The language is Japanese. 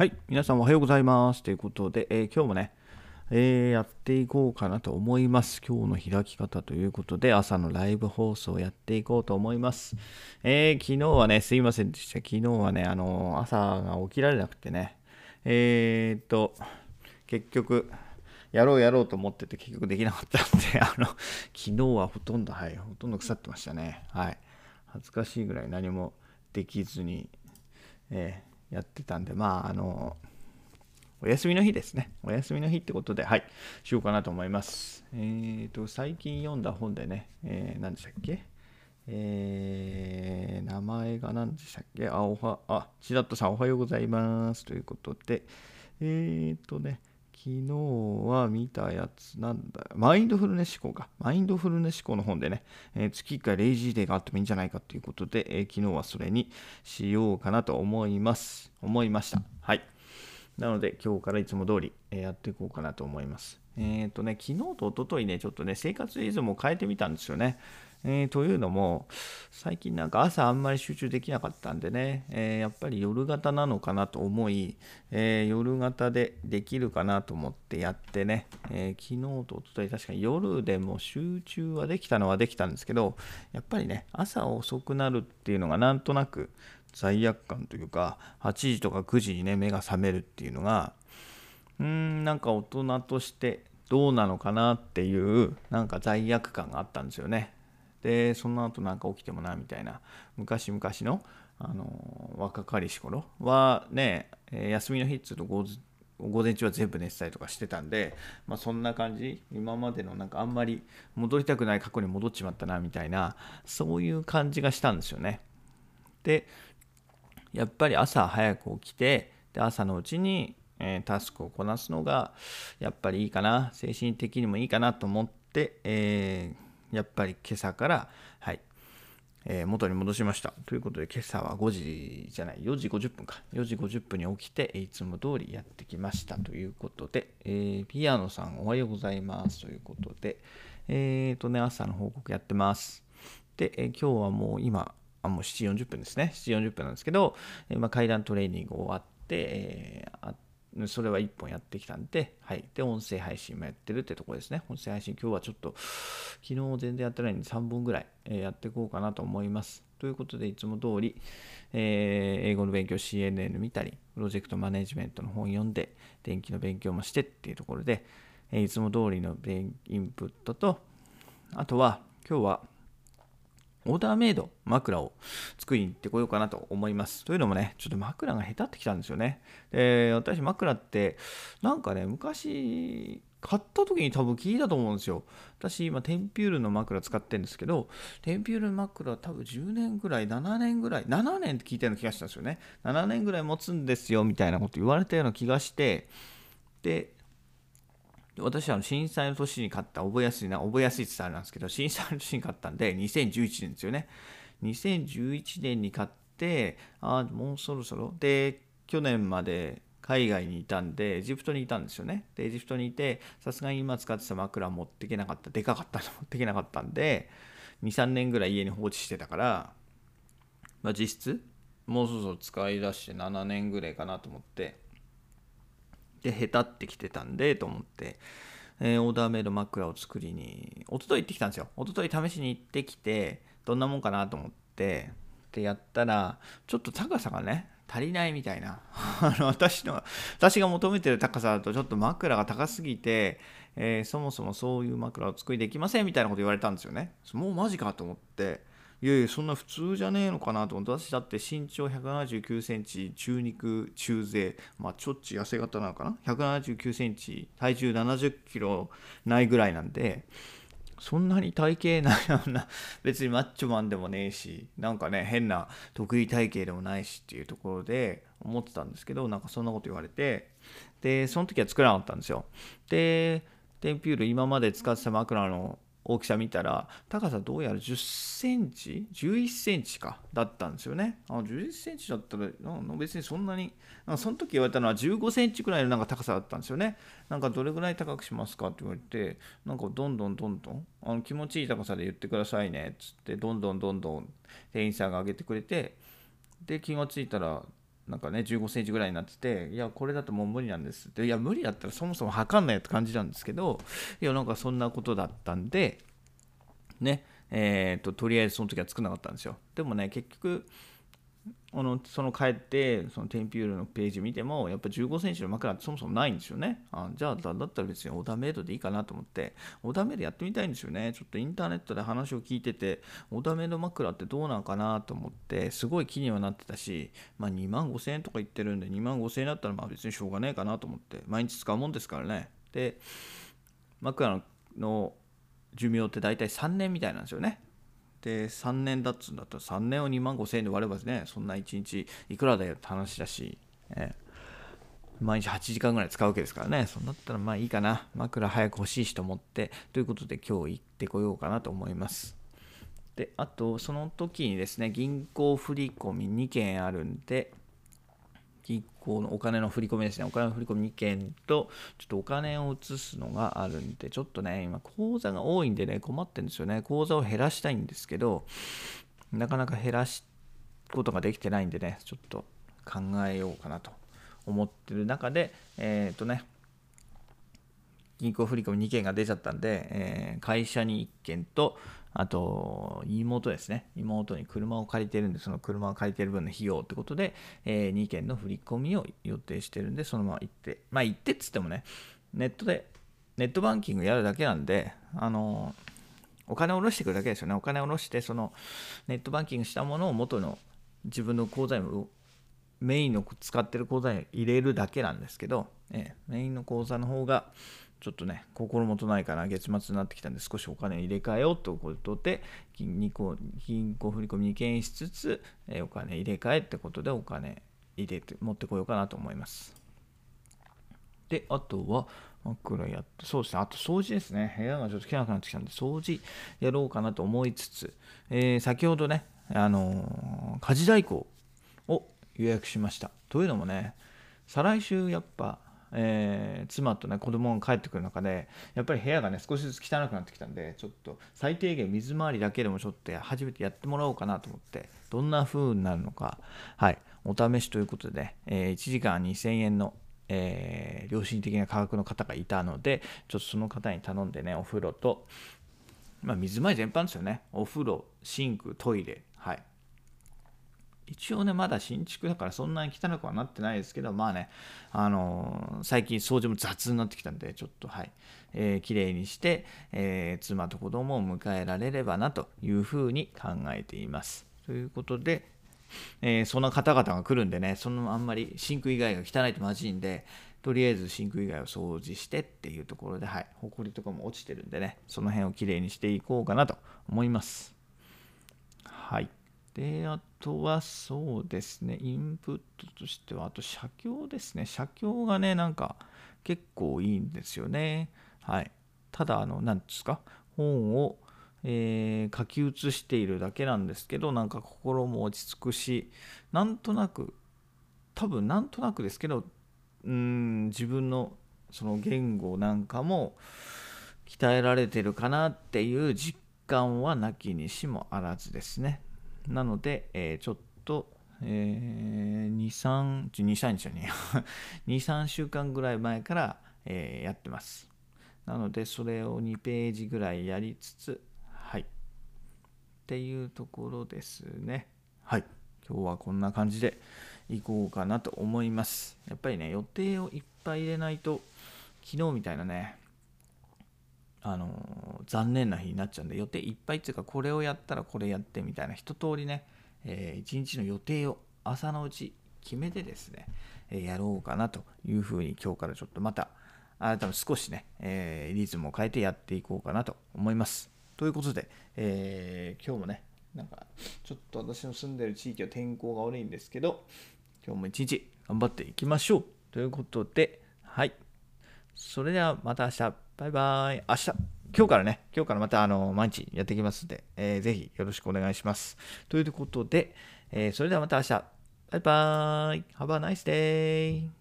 はい、皆さんおはようございます。ということで、えー今日もね、えーやっていこうかなと思います。今日の開き方ということで、朝のライブ放送をやっていこうと思います。えー昨日はね、すいませんでした。昨日はね、あの朝が起きられなくてね、えーっと、結局、やろうやろうと思ってて結局できなかったんで、あの、昨日はほとんど、はい、ほとんど腐ってましたね。はい。恥ずかしいぐらい何もできずに、えーやってたんで、まあ、あの、お休みの日ですね。お休みの日ってことで、はい、しようかなと思います。えっ、と、最近読んだ本でね、えー何でしたっけ？えー名前が何でしたっけ？あ、おは、あ、ちらっとさんおはようございます。ということで、えっ、とね、昨日は見たやつなんだマインドフルネス思考か。マインドフルネス思考の本でね、えー月1回レイジーデーがあってもいいんじゃないかということで、えー昨日はそれにしようかなと思います。思いました。はい。なので今日からいつも通り、えーやっていこうかなと思います。えっ、とね、昨日と一昨日ね、ちょっとね、生活リズムを変えてみたんですよね。えーというのも、最近なんか朝あんまり集中できなかったんでね、えーやっぱり夜型なのかなと思い、えー夜型でできるかなと思ってやってね、え昨日と一昨日確かに夜でも集中はできたのはできたんですけど、やっぱりね、朝遅くなるっていうのがなんとなく罪悪感というか、8時とか9時にね、目が覚めるっていうのが、うーん、なんか大人としてどうなのかなっていう、なんか罪悪感があったんですよね。で、その後なんか起きてもな、みたいな、昔々の、あの若かりし頃はね、え休みの日っつうと午前中は全部寝てたりとかしてたんで、まあ、そんな感じ今までのなんかあんまり戻りたくない過去に戻っちまったなみたいなそういう感じがしたんですよね。でやっぱり朝早く起きてで朝のうちに、えタスクをこなすのがやっぱりいいかな精神的にもいいかなと思って、えーやっぱり今朝からはい、えー元に戻しました。ということで今朝は5時じゃない4時50分か。4時50分に起きていつも通りやってきました。ということで、えーピアノさんおはようございます。ということでえっ、とね朝の報告やってます。で、えー今日はもう今あもう7時40分ですね。7時40分なんですけど、えまあ、階段トレーニング終わって、えーあそれは1本やってきたんで、はい。で、音声配信もやってるってとこですね。音声配信、今日はちょっと、昨日全然やってないんで3本ぐらい、えやっていこうかなと思います。ということで、いつも通り、えー英語の勉強 CNN 見たり、プロジェクトマネジメントの本読んで、電気の勉強もしてっていうところで、えいつも通りのインプットと、あとは、今日は、オーダーメイド枕を作りに行ってこようかなと思います。というのもね、ちょっと枕が下手ってきたんですよね。で、私枕って、なんかね、昔、買った時に多分聞いたと思うんですよ。私今、テンピュールの枕使ってるんですけど、テンピュールの枕多分10年ぐらい、7年ぐらい、7年って聞いたような気がしたんですよね。7年ぐらい持つんですよ、みたいなこと言われたような気がして、で私は震災の年に買った覚えやすいな覚えやすいって言ったらあれなんですけど震災の年に買ったんで2011年ですよね。2011年に買ってああもうそろそろ。で去年まで海外にいたんでエジプトにいたんですよね。でエジプトにいてさすがに今使ってた枕持っていけなかったでかかったの持っていけなかったんで23年ぐらい家に放置してたからまあ実質もうそろそろ使い出して7年ぐらいかなと思って。で下手ってきてたんでと思って、えーオーダーメイド枕を作りに一昨日行ってきたんですよ。一昨日試しに行ってきてどんなもんかなと思ってでやったらちょっと高さがね足りないみたいな。あの私の私が求めてる高さだとちょっと枕が高すぎて、えーそもそもそういう枕を作りできませんみたいなこと言われたんですよね。もうマジかと思って。いやいやそんな普通じゃねえのかなと思って。私だって身長179センチ中肉中背まあちょっち痩せ型なのかな。179センチ体重70キロないぐらいなんでそんなに体型ないような 別にマッチョマンでもねえしなんかね変な得意体型でもないしっていうところで思ってたんですけどなんかそんなこと言われてでその時は作らなかったんですよ。でテンピュール今まで使ってた枕の大きさ見たら高さどうやら10センチ11センチかだったんですよね。あ11センチだったら別にそんなにその時言われたのは15センチくらいのなんか高さだったんですよね。なんかどれぐらい高くしますかって言われてなんかどんどんどんどんあの気持ちいい高さで言ってくださいねっつってどんどんどんどん店員さんが上げてくれてで気がついたらなんかね15センチぐらいになってていやこれだともう無理なんです。っていや無理だったらそもそも測んないって感じなんですけどいやなんかそんなことだったんでねえーと、とりあえずその時は作らなかったんですよ。でもね結局あのその帰ってそのテンピュールのページ見てもやっぱ15センチの枕ってそもそもないんですよね。あじゃあだったら別にオーダーメイドでいいかなと思って。オーダーメイドやってみたいんですよね。ちょっとインターネットで話を聞いててオーダーメイド枕ってどうなんかなと思ってすごい気にはなってたしまあ2万5000円とか言ってるんで2万5000円だったらまあ別にしょうがねえかなと思って毎日使うもんですからね。で枕の寿命って大体3年みたいなんですよね。で3年だっつんだったら3年を2万5000円で割ればねそんな1日いくらだよって話だし、え毎日8時間ぐらい使うわけですからね。そんだったらまあいいかな。枕早く欲しいしと思ってということで今日行ってこようかなと思います。であとその時にですね銀行振込2件あるんで銀行のお金の振り込みですね、お金の振り込み2件と、ちょっとお金を移すのがあるんで、ちょっとね、今、口座が多いんでね、困ってるんですよね。口座を減らしたいんですけど、なかなか減らすことができてないんでね、ちょっと考えようかなと思ってる中で、えっ、ー、とね、銀行振込2件が出ちゃったんで、えー、会社に1件と、あと、妹ですね。妹に車を借りてるんで、その車を借りてる分の費用ってことで、えー、2件の振り込みを予定してるんで、そのまま行って、まあ行ってっつってもね、ネットで、ネットバンキングやるだけなんで、あのお金を下ろしてくるだけですよね。お金を下ろして、そのネットバンキングしたものを元の自分の口座に、メインの使ってる口座に入れるだけなんですけど、えー、メインの口座の方が、ちょっとね、心もとないかな、月末になってきたんで、少しお金入れ替えようということで、銀行銀行振込2件しつつ、えお金入れ替えってことで、お金入れて持ってこようかなと思います。で、あとは、枕やって、そうですね、あと掃除ですね。部屋がちょっと汚くなってきたんで、掃除やろうかなと思いつつ、えー、先ほどね、あのー、家事代行を予約しました。というのもね、再来週やっぱ、えー、妻とね子供が帰ってくる中でやっぱり部屋がね少しずつ汚くなってきたんでちょっと最低限水回りだけでもちょっと初めてやってもらおうかなと思ってどんな風になるのかはいお試しということで、ねえー、1時間2000円のえー、良心的な価格の方がいたので、ちょっとその方に頼んでね、お風呂と、まあ、水回り全般ですよね。お風呂、シンク、トイレ、はい。一応ね、まだ新築だからそんなに汚くはなってないですけど、まあね、あのー、最近掃除も雑になってきたんで、ちょっとはい、えー、綺麗にして、えー、妻と子供を迎えられればなというふうに考えています。ということで、えー、そんな方々が来るんでね、そのあんまりシンク以外が汚いとまずいんで、とりあえずシンク以外を掃除してっていうところで、はい、ほこりとかも落ちてるんでね、その辺をきれいにしていこうかなと思います。はい。で、あとはそうですね、インプットとしては、あと写経ですね。写経がね、なんか結構いいんですよね。はい。ただ、あの、何ですか、本を、えー、書き写しているだけなんですけど、なんか心も落ち着くし、なんとなく、多分なんとなくですけど、うん、自分のその言語なんかも鍛えられてるかなっていう実感はなきにしもあらずですね。なので、えー、ちょっと、えー、2、3、2、3日に2、3週間ぐらい前から、えー、やってます。なので、それを2ページぐらいやりつつ、はい。っていうところですね。はい。今日はこんな感じでいこうかなと思います。やっぱりね、予定をいっぱい入れないと、昨日みたいなね、あの残念な日になっちゃうんで予定いっぱいっていうかこれをやったらこれやってみたいな一通りね、えー、一日の予定を朝のうち決めてですね、えー、やろうかなというふうに今日からちょっとまた改めて少しね、えー、リズムを変えてやっていこうかなと思います。ということで、えー、今日もねなんかちょっと私の住んでる地域は天候が悪いんですけど今日も一日頑張っていきましょう。ということではい。それではまた明日。バイバイ。明日、今日からね、今日からまたあの毎日やっていきますので、えー、ぜひよろしくお願いします。ということで、えー、それではまた明日。バイバイ。Have a nice day.